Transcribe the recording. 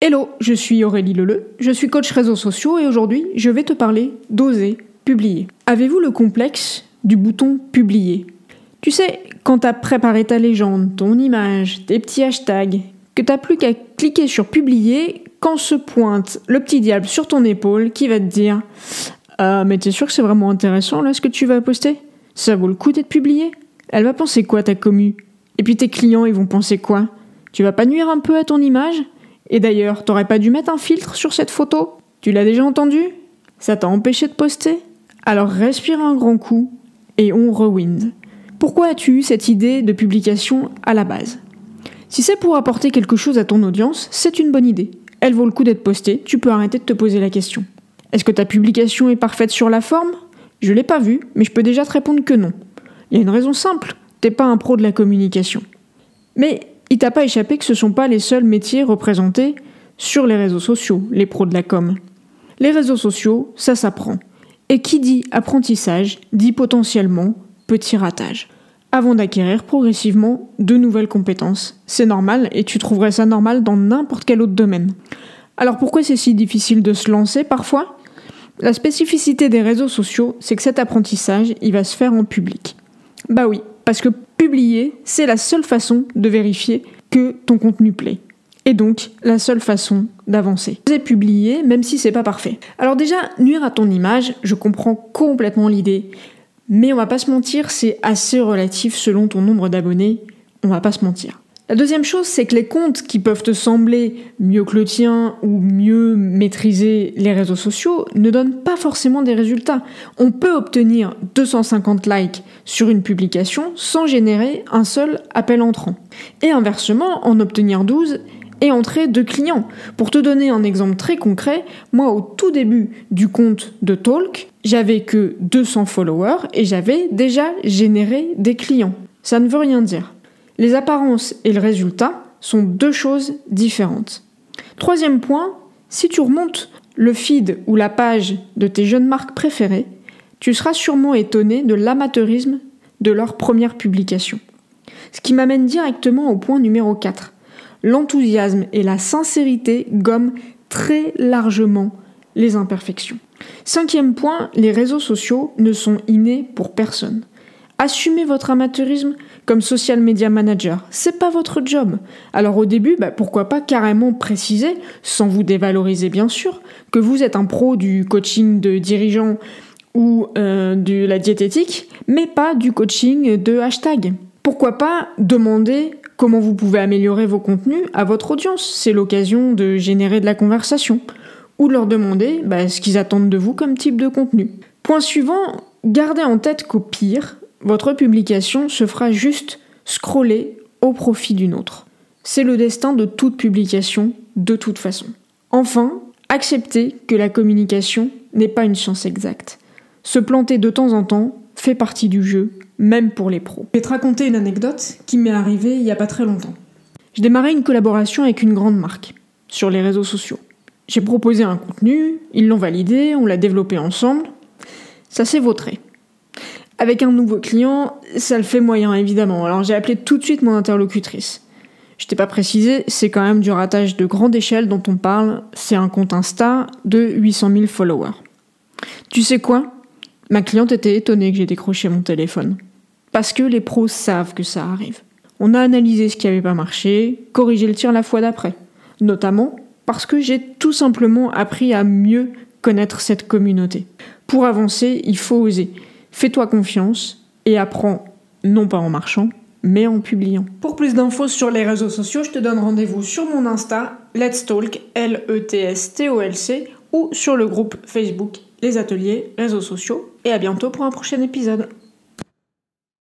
Hello, je suis Aurélie Leleu, je suis coach réseaux sociaux et aujourd'hui je vais te parler d'oser publier. Avez-vous le complexe du bouton publier? Tu sais, quand t'as préparé ta légende, ton image, tes petits hashtags, que t'as plus qu'à cliquer sur publier quand se pointe le petit diable sur ton épaule qui va te dire Ah, mais t'es sûr que c'est vraiment intéressant là ce que tu vas poster? Ça vaut le coup d'être publié Elle va penser quoi ta commu? Et puis tes clients ils vont penser quoi? Tu vas pas nuire un peu à ton image? Et d'ailleurs, t'aurais pas dû mettre un filtre sur cette photo? Tu l'as déjà entendu Ça t'a empêché de poster? Alors respire un grand coup et on rewind. Pourquoi as-tu eu cette idée de publication à la base? Si c'est pour apporter quelque chose à ton audience, c'est une bonne idée. Elle vaut le coup d'être postée, tu peux arrêter de te poser la question. Est-ce que ta publication est parfaite sur la forme? Je l'ai pas vue, mais je peux déjà te répondre que non. Il y a une raison simple, t'es pas un pro de la communication. Mais il t'a pas échappé que ce sont pas les seuls métiers représentés sur les réseaux sociaux, les pros de la com. Les réseaux sociaux, ça s'apprend. Et qui dit apprentissage dit potentiellement petit ratage. Avant d'acquérir progressivement de nouvelles compétences. C'est normal et tu trouverais ça normal dans n'importe quel autre domaine. Alors pourquoi c'est si difficile de se lancer parfois? La spécificité des réseaux sociaux, c'est que cet apprentissage, il va se faire en public. Bah oui, parce que publier, c'est la seule façon de vérifier que ton contenu plaît. Et donc, la seule façon d'avancer. Vous publier, même si c'est pas parfait. Alors déjà, nuire à ton image, je comprends complètement l'idée. Mais on va pas se mentir, c'est assez relatif selon ton nombre d'abonnés. On va pas se mentir. La deuxième chose, c'est que les comptes qui peuvent te sembler mieux que le tien ou mieux maîtriser les réseaux sociaux ne donnent pas forcément des résultats. On peut obtenir 250 likes sur une publication sans générer un seul appel entrant. Et inversement, en obtenir 12 et entrer deux clients. Pour te donner un exemple très concret, moi au tout début du compte de Talk, j'avais que 200 followers et j'avais déjà généré des clients. Ça ne veut rien dire. Les apparences et le résultat sont deux choses différentes. Troisième point, si tu remontes le feed ou la page de tes jeunes marques préférées, tu seras sûrement étonné de l'amateurisme de leur première publication. Ce qui m'amène directement au point numéro 4. L'enthousiasme et la sincérité gomment très largement les imperfections. Cinquième point, les réseaux sociaux ne sont innés pour personne. Assumez votre amateurisme comme social media manager. C'est pas votre job. Alors au début, bah, pourquoi pas carrément préciser, sans vous dévaloriser bien sûr, que vous êtes un pro du coaching de dirigeants ou euh, de la diététique, mais pas du coaching de hashtag. Pourquoi pas demander comment vous pouvez améliorer vos contenus à votre audience C'est l'occasion de générer de la conversation. Ou leur demander bah, ce qu'ils attendent de vous comme type de contenu. Point suivant, gardez en tête qu'au pire, votre publication se fera juste scroller au profit d'une autre. C'est le destin de toute publication, de toute façon. Enfin, acceptez que la communication n'est pas une science exacte. Se planter de temps en temps fait partie du jeu, même pour les pros. Je vais te raconter une anecdote qui m'est arrivée il n'y a pas très longtemps. J'ai démarré une collaboration avec une grande marque sur les réseaux sociaux. J'ai proposé un contenu, ils l'ont validé, on l'a développé ensemble. Ça s'est vautré. Avec un nouveau client, ça le fait moyen évidemment. Alors j'ai appelé tout de suite mon interlocutrice. Je t'ai pas précisé, c'est quand même du ratage de grande échelle dont on parle. C'est un compte Insta de 800 000 followers. Tu sais quoi? Ma cliente était étonnée que j'ai décroché mon téléphone. Parce que les pros savent que ça arrive. On a analysé ce qui n'avait pas marché, corrigé le tir la fois d'après. Notamment parce que j'ai tout simplement appris à mieux connaître cette communauté. Pour avancer, il faut oser. Fais-toi confiance et apprends non pas en marchant, mais en publiant. Pour plus d'infos sur les réseaux sociaux, je te donne rendez-vous sur mon Insta, Let's Talk, L-E-T-S-T-O-L-C, ou sur le groupe Facebook Les Ateliers Réseaux Sociaux. Et à bientôt pour un prochain épisode.